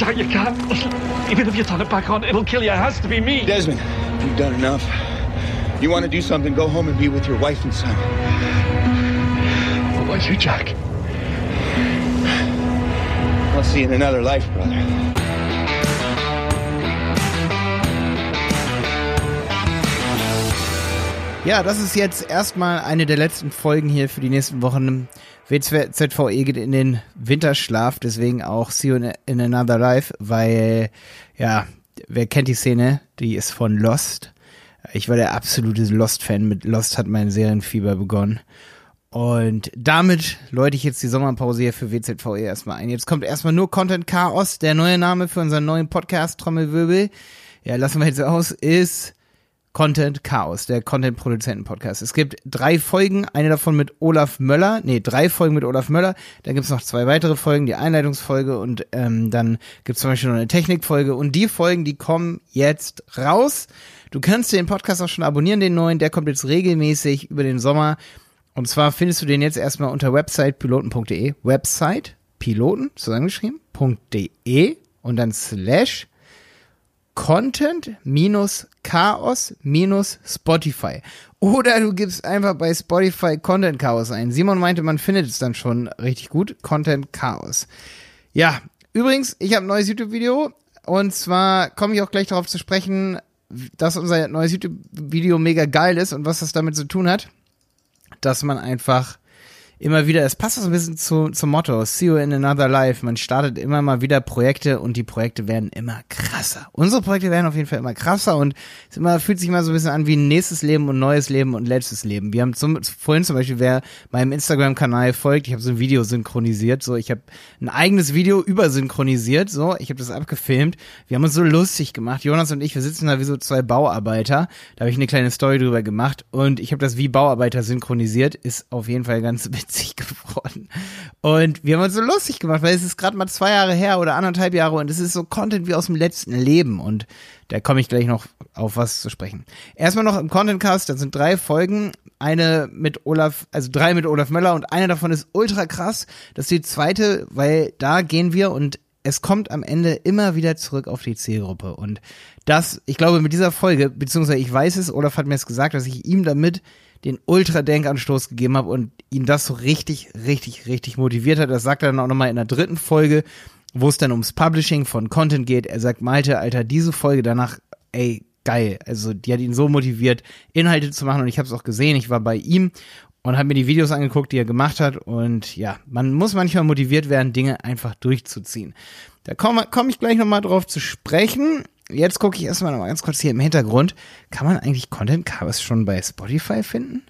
Jack, you can't. Even if you turn it back on, it'll kill you. It has to be me. Desmond, you've done enough. You want to do something, go home and be with your wife and son. What about you, Jack? I'll see you in another life, brother. Ja, das ist jetzt erstmal eine der letzten Folgen hier für die nächsten Wochen. WZVE geht in den Winterschlaf, deswegen auch See You in Another Life, weil, ja, wer kennt die Szene? Die ist von Lost. Ich war der absolute Lost-Fan. Mit Lost hat mein Serienfieber begonnen. Und damit läute ich jetzt die Sommerpause hier für WZVE erstmal ein. Jetzt kommt erstmal nur Content Chaos, der neue Name für unseren neuen Podcast Trommelwirbel. Ja, lassen wir jetzt aus, ist Content Chaos, der Content-Produzenten-Podcast. Es gibt drei Folgen, eine davon mit Olaf Möller, nee, drei Folgen mit Olaf Möller, dann gibt's noch zwei weitere Folgen, die Einleitungsfolge und ähm, dann gibt's zum Beispiel noch eine Technikfolge. Und die Folgen, die kommen jetzt raus. Du kannst den Podcast auch schon abonnieren, den neuen, der kommt jetzt regelmäßig über den Sommer. Und zwar findest du den jetzt erstmal unter websitepiloten.de, Website, Piloten, zusammengeschrieben, .de. Und dann slash Content minus Chaos minus Spotify. Oder du gibst einfach bei Spotify Content Chaos ein. Simon meinte, man findet es dann schon richtig gut. Content Chaos. Ja, übrigens, ich habe ein neues YouTube-Video. Und zwar komme ich auch gleich darauf zu sprechen, dass unser neues YouTube-Video mega geil ist und was das damit zu tun hat. Dass man einfach immer wieder, es passt so ein bisschen zu, zum Motto, see you in another life. Man startet immer mal wieder Projekte und die Projekte werden immer krasser. Unsere Projekte werden auf jeden Fall immer krasser und es immer, fühlt sich immer so ein bisschen an wie ein nächstes Leben und neues Leben und letztes Leben. Wir haben zum, vorhin zum Beispiel, wer meinem Instagram-Kanal folgt, ich habe so ein Video synchronisiert, so ich habe ein eigenes Video übersynchronisiert, so ich habe das abgefilmt. Wir haben uns so lustig gemacht, Jonas und ich, wir sitzen da wie so zwei Bauarbeiter. Da habe ich eine kleine Story drüber gemacht und ich habe das wie Bauarbeiter synchronisiert, ist auf jeden Fall ganz witzig geworden. Und wir haben uns so lustig gemacht, weil es ist gerade mal zwei Jahre her oder anderthalb Jahre und es ist so Content wie aus dem letzten Leben und da komme ich gleich noch auf was zu sprechen. Erstmal noch im Contentcast, da sind drei Folgen, eine mit Olaf, also drei mit Olaf Möller und eine davon ist ultra krass. Das ist die zweite, weil da gehen wir und es kommt am Ende immer wieder zurück auf die Zielgruppe. Und das, ich glaube, mit dieser Folge, beziehungsweise ich weiß es, Olaf hat mir es gesagt, dass ich ihm damit den Ultra-Denkanstoß gegeben habe und ihn das so richtig, richtig, richtig motiviert hat. Das sagt er dann auch nochmal in der dritten Folge, wo es dann ums Publishing von Content geht. Er sagt, Malte, Alter, diese Folge danach, ey, geil. Also die hat ihn so motiviert, Inhalte zu machen und ich habe es auch gesehen. Ich war bei ihm und habe mir die Videos angeguckt, die er gemacht hat und ja, man muss manchmal motiviert werden, Dinge einfach durchzuziehen. Da komme komm ich gleich nochmal drauf zu sprechen jetzt gucke ich erstmal noch mal ganz kurz hier im Hintergrund. Kann man eigentlich Content Chaos schon bei Spotify finden?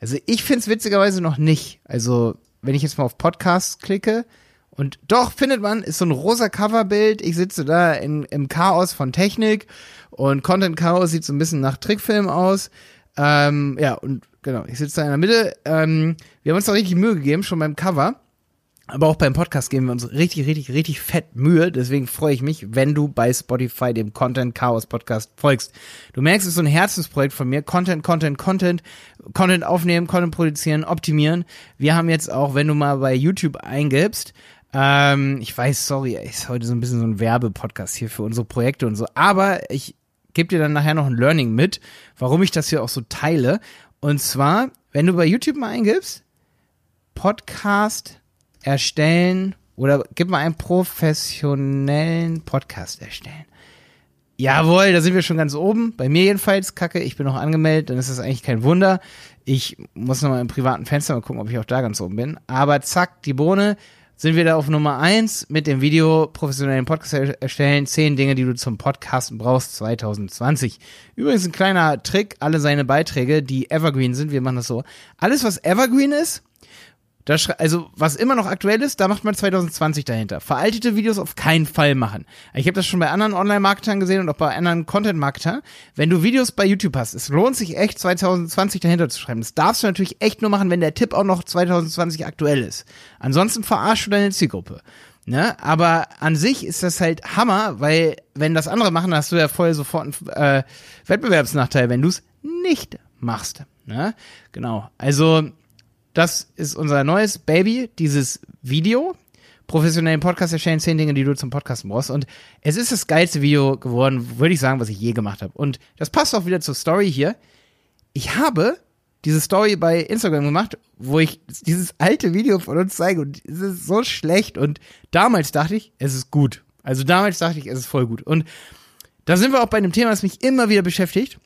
Also ich finde es witzigerweise noch nicht. Also wenn ich jetzt mal auf Podcasts klicke und doch findet man, ist so ein rosa Coverbild. Ich sitze da in, im Chaos von Technik und Content Chaos sieht so ein bisschen nach Trickfilm aus. Ähm, ja, und genau, ich sitze da in der Mitte. Ähm, wir haben uns da richtig Mühe gegeben, schon beim Cover. Aber auch beim Podcast geben wir uns richtig, richtig, richtig fett Mühe. Deswegen freue ich mich, wenn du bei Spotify dem Content Chaos Podcast folgst. Du merkst, es ist so ein Herzensprojekt von mir. Content, Content, Content, Content aufnehmen, Content produzieren, optimieren. Wir haben jetzt auch, wenn du mal bei YouTube eingibst, ähm, ich weiß, sorry, ist heute so ein bisschen so ein Werbepodcast hier für unsere Projekte und so. Aber ich gebe dir dann nachher noch ein Learning mit, warum ich das hier auch so teile. Und zwar, wenn du bei YouTube mal eingibst, Podcast erstellen oder gib mal einen professionellen Podcast erstellen. Jawohl, da sind wir schon ganz oben. Bei mir jedenfalls, Kacke, ich bin noch angemeldet, dann ist das eigentlich kein Wunder. Ich muss nochmal im privaten Fenster mal gucken, ob ich auch da ganz oben bin. Aber zack, die Bohne, sind wir da auf Nummer eins mit dem Video professionellen Podcast erstellen. Zehn Dinge, die du zum Podcasten brauchst 2020. Übrigens ein kleiner Trick, alle seine Beiträge, die Evergreen sind, wir machen das so. Alles, was Evergreen ist, also was immer noch aktuell ist, da macht man 2020 dahinter. Veraltete Videos auf keinen Fall machen. Ich habe das schon bei anderen Online-Marketern gesehen und auch bei anderen Content-Marketern. Wenn du Videos bei YouTube hast, es lohnt sich echt 2020 dahinter zu schreiben. Das darfst du natürlich echt nur machen, wenn der Tipp auch noch 2020 aktuell ist. Ansonsten verarschst du deine Zielgruppe. Ne? Aber an sich ist das halt Hammer, weil wenn das andere machen, hast du ja voll sofort einen äh, Wettbewerbsnachteil, wenn du es nicht machst. Ne? Genau. Also das ist unser neues Baby, dieses Video. professionellen Podcast erstellen, zehn Dinge, die du zum Podcasten brauchst. Und es ist das geilste Video geworden, würde ich sagen, was ich je gemacht habe. Und das passt auch wieder zur Story hier. Ich habe diese Story bei Instagram gemacht, wo ich dieses alte Video von uns zeige und es ist so schlecht. Und damals dachte ich, es ist gut. Also damals dachte ich, es ist voll gut. Und da sind wir auch bei einem Thema, das mich immer wieder beschäftigt.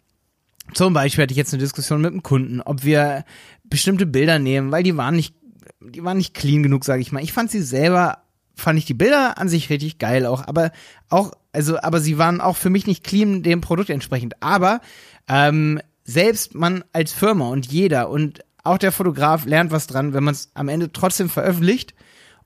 Zum Beispiel hatte ich jetzt eine Diskussion mit einem Kunden, ob wir bestimmte Bilder nehmen, weil die waren nicht, die waren nicht clean genug, sage ich mal. Ich fand sie selber, fand ich die Bilder an sich richtig geil auch, aber auch, also, aber sie waren auch für mich nicht clean dem Produkt entsprechend. Aber ähm, selbst man als Firma und jeder und auch der Fotograf lernt was dran, wenn man es am Ende trotzdem veröffentlicht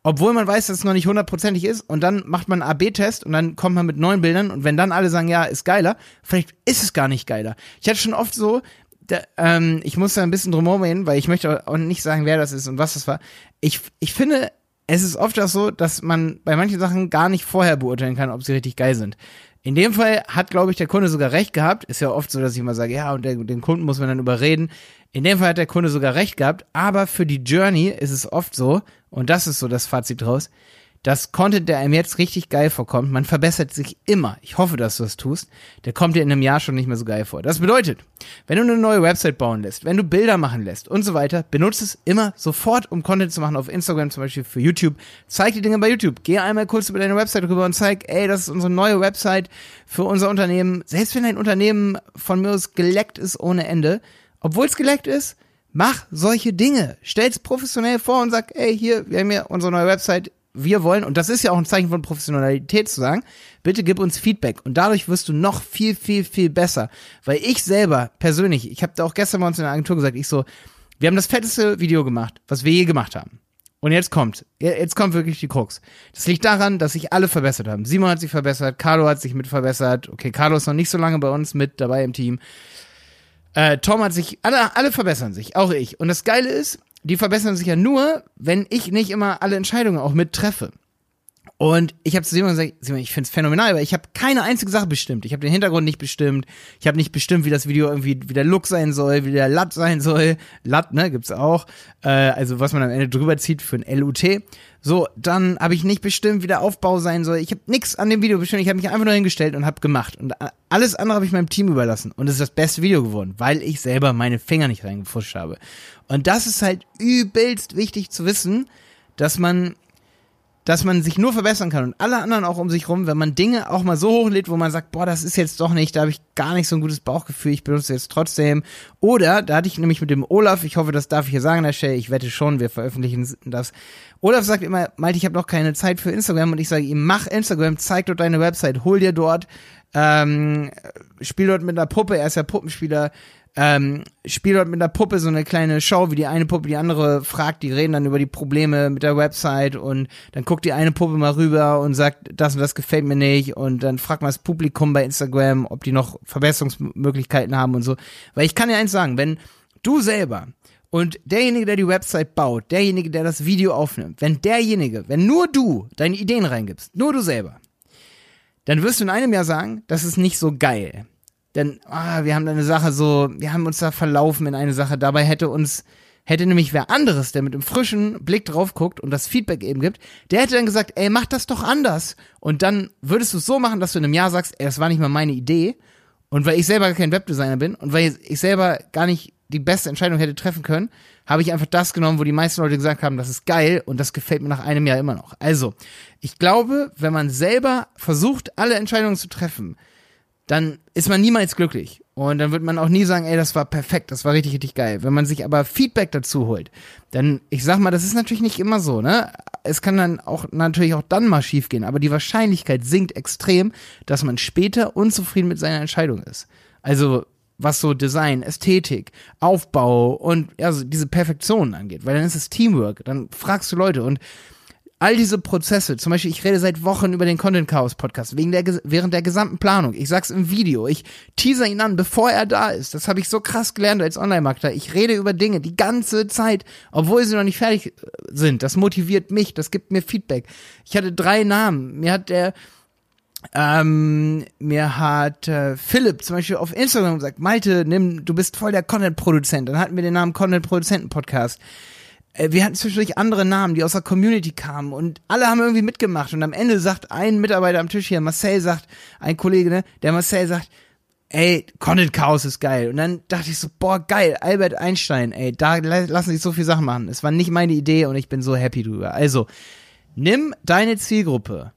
obwohl man weiß, dass es noch nicht hundertprozentig ist und dann macht man einen AB-Test und dann kommt man mit neuen Bildern und wenn dann alle sagen, ja, ist geiler, vielleicht ist es gar nicht geiler. Ich hatte schon oft so, da, ähm, ich muss da ein bisschen drum gehen, weil ich möchte auch nicht sagen, wer das ist und was das war. Ich, ich finde, es ist oft auch so, dass man bei manchen Sachen gar nicht vorher beurteilen kann, ob sie richtig geil sind. In dem Fall hat, glaube ich, der Kunde sogar recht gehabt. Ist ja oft so, dass ich immer sage, ja, und der, den Kunden muss man dann überreden. In dem Fall hat der Kunde sogar recht gehabt, aber für die Journey ist es oft so, und das ist so das Fazit draus, dass Content, der einem jetzt richtig geil vorkommt, man verbessert sich immer. Ich hoffe, dass du das tust. Der kommt dir in einem Jahr schon nicht mehr so geil vor. Das bedeutet, wenn du eine neue Website bauen lässt, wenn du Bilder machen lässt und so weiter, benutze es immer sofort, um Content zu machen auf Instagram, zum Beispiel für YouTube. Zeig die Dinge bei YouTube. Geh einmal kurz über deine Website rüber und zeig, ey, das ist unsere neue Website für unser Unternehmen. Selbst wenn dein Unternehmen von mir aus geleckt ist ohne Ende, obwohl es geleckt ist, mach solche Dinge. Stell's professionell vor und sag, ey, hier, wir haben hier unsere neue Website, wir wollen, und das ist ja auch ein Zeichen von Professionalität zu sagen, bitte gib uns Feedback. Und dadurch wirst du noch viel, viel, viel besser. Weil ich selber persönlich, ich habe da auch gestern bei uns in der Agentur gesagt, ich so, wir haben das fetteste Video gemacht, was wir je gemacht haben. Und jetzt kommt, jetzt kommt wirklich die Krux. Das liegt daran, dass sich alle verbessert haben. Simon hat sich verbessert, Carlo hat sich mit verbessert. Okay, Carlo ist noch nicht so lange bei uns mit dabei im Team. Äh, Tom hat sich, alle, alle verbessern sich, auch ich. Und das Geile ist, die verbessern sich ja nur, wenn ich nicht immer alle Entscheidungen auch mittreffe. Und ich habe zu Simon gesagt, Simon, ich find's phänomenal, weil ich habe keine einzige Sache bestimmt. Ich habe den Hintergrund nicht bestimmt. Ich habe nicht bestimmt, wie das Video irgendwie, wie der Look sein soll, wie der Lat sein soll. Lat, ne, gibt's auch. Äh, also was man am Ende drüber zieht für ein LUT. So, dann habe ich nicht bestimmt, wie der Aufbau sein soll. Ich habe nichts an dem Video bestimmt. Ich habe mich einfach nur hingestellt und habe gemacht. Und alles andere habe ich meinem Team überlassen. Und es ist das beste Video geworden, weil ich selber meine Finger nicht reingefuscht habe. Und das ist halt übelst wichtig zu wissen, dass man dass man sich nur verbessern kann und alle anderen auch um sich rum, wenn man Dinge auch mal so hochlädt, wo man sagt, boah, das ist jetzt doch nicht, da habe ich gar nicht so ein gutes Bauchgefühl, ich benutze jetzt trotzdem. Oder, da hatte ich nämlich mit dem Olaf, ich hoffe, das darf ich hier sagen der Stelle, ich wette schon, wir veröffentlichen das. Olaf sagt immer, Malte, ich habe noch keine Zeit für Instagram und ich sage ihm, mach Instagram, zeig dort deine Website, hol dir dort, ähm, spiel dort mit einer Puppe, er ist ja Puppenspieler, ähm, spielt dort mit der Puppe so eine kleine Show, wie die eine Puppe die andere fragt, die reden dann über die Probleme mit der Website und dann guckt die eine Puppe mal rüber und sagt, das und das gefällt mir nicht und dann fragt mal das Publikum bei Instagram, ob die noch Verbesserungsmöglichkeiten haben und so. Weil ich kann dir eins sagen, wenn du selber und derjenige, der die Website baut, derjenige, der das Video aufnimmt, wenn derjenige, wenn nur du deine Ideen reingibst, nur du selber, dann wirst du in einem Jahr sagen, das ist nicht so geil denn ah, wir haben eine Sache so, wir haben uns da verlaufen in eine Sache. Dabei hätte uns, hätte nämlich wer anderes, der mit einem frischen Blick drauf guckt und das Feedback eben gibt, der hätte dann gesagt, ey, mach das doch anders. Und dann würdest du es so machen, dass du in einem Jahr sagst, ey, das war nicht mal meine Idee. Und weil ich selber kein Webdesigner bin und weil ich selber gar nicht die beste Entscheidung hätte treffen können, habe ich einfach das genommen, wo die meisten Leute gesagt haben, das ist geil und das gefällt mir nach einem Jahr immer noch. Also, ich glaube, wenn man selber versucht, alle Entscheidungen zu treffen, dann ist man niemals glücklich. Und dann wird man auch nie sagen, ey, das war perfekt, das war richtig, richtig geil. Wenn man sich aber Feedback dazu holt, dann, ich sag mal, das ist natürlich nicht immer so, ne? Es kann dann auch natürlich auch dann mal schiefgehen, aber die Wahrscheinlichkeit sinkt extrem, dass man später unzufrieden mit seiner Entscheidung ist. Also, was so Design, Ästhetik, Aufbau und ja, so diese Perfektion angeht, weil dann ist es Teamwork, dann fragst du Leute und all diese Prozesse, zum Beispiel, ich rede seit Wochen über den Content Chaos Podcast, wegen der, während der gesamten Planung. Ich sag's im Video, ich teaser ihn an, bevor er da ist. Das habe ich so krass gelernt als Online-Marketer. Ich rede über Dinge die ganze Zeit, obwohl sie noch nicht fertig äh, sind. Das motiviert mich, das gibt mir Feedback. Ich hatte drei Namen. Mir hat der, ähm, mir hat äh, Philipp zum Beispiel auf Instagram gesagt, Malte, nimm, du bist voll der Content-Produzent. Dann hatten wir den Namen Content-Produzenten-Podcast wir hatten zwischendurch andere Namen, die aus der Community kamen und alle haben irgendwie mitgemacht und am Ende sagt ein Mitarbeiter am Tisch hier, Marcel sagt, ein Kollege, ne, der Marcel sagt, ey, Content Chaos ist geil. Und dann dachte ich so, boah, geil, Albert Einstein, ey, da lassen sich so viele Sachen machen. Es war nicht meine Idee und ich bin so happy drüber. Also, nimm deine Zielgruppe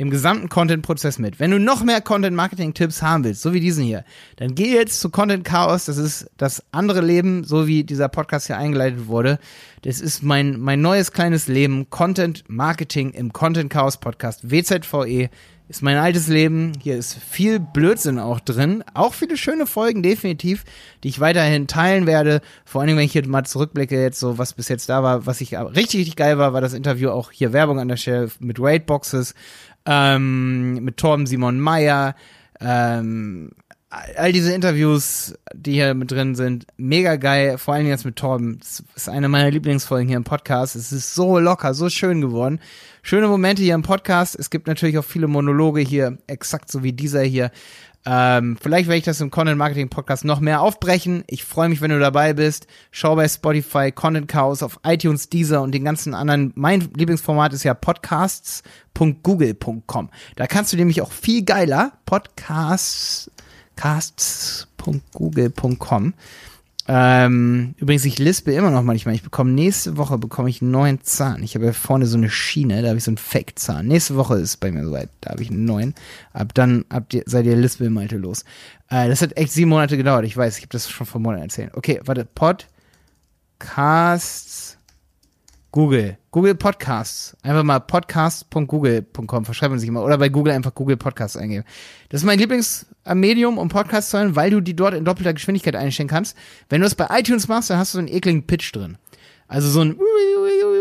im gesamten Content-Prozess mit. Wenn du noch mehr Content-Marketing-Tipps haben willst, so wie diesen hier, dann geh jetzt zu Content Chaos. Das ist das andere Leben, so wie dieser Podcast hier eingeleitet wurde. Das ist mein, mein neues kleines Leben. Content Marketing im Content Chaos Podcast. WZVE ist mein altes Leben. Hier ist viel Blödsinn auch drin. Auch viele schöne Folgen, definitiv, die ich weiterhin teilen werde. Vor allen Dingen, wenn ich hier mal zurückblicke, jetzt so, was bis jetzt da war, was ich richtig, richtig geil war, war das Interview auch hier Werbung an der Stelle mit Raidboxes ähm, mit Torben Simon Meyer, ähm, all diese Interviews, die hier mit drin sind, mega geil, vor allem jetzt mit Torben. Das ist eine meiner Lieblingsfolgen hier im Podcast. Es ist so locker, so schön geworden. Schöne Momente hier im Podcast. Es gibt natürlich auch viele Monologe hier, exakt so wie dieser hier. Ähm, vielleicht werde ich das im Content Marketing Podcast noch mehr aufbrechen. Ich freue mich, wenn du dabei bist. Schau bei Spotify, Content Chaos auf iTunes, Deezer und den ganzen anderen. Mein Lieblingsformat ist ja podcasts.google.com. Da kannst du nämlich auch viel geiler podcasts.google.com ähm, übrigens, ich lispe immer noch manchmal. Ich bekomme nächste Woche bekomme ich einen neuen Zahn. Ich habe ja vorne so eine Schiene, da habe ich so einen Fake-Zahn. Nächste Woche ist bei mir soweit, da habe ich einen neuen. Ab dann ab die, seid ihr Lispel-Malte los. Äh, das hat echt sieben Monate gedauert. Ich weiß, ich habe das schon vor Monaten erzählt. Okay, warte. Podcasts Google. Google Podcasts. Einfach mal podcast.google.com verschreiben man sich immer. Oder bei Google einfach Google Podcasts eingeben. Das ist mein Lieblingsmedium, um Podcasts zu hören, weil du die dort in doppelter Geschwindigkeit einstellen kannst. Wenn du es bei iTunes machst, dann hast du so einen ekligen Pitch drin. Also so ein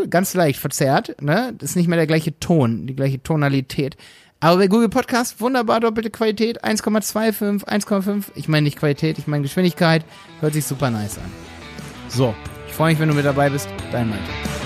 ganz leicht verzerrt, ne? Das ist nicht mehr der gleiche Ton, die gleiche Tonalität. Aber bei Google Podcast wunderbar doppelte Qualität, 1,25, 1,5. Ich meine nicht Qualität, ich meine Geschwindigkeit. Hört sich super nice an. So, ich freue mich, wenn du mit dabei bist. Dein Malte.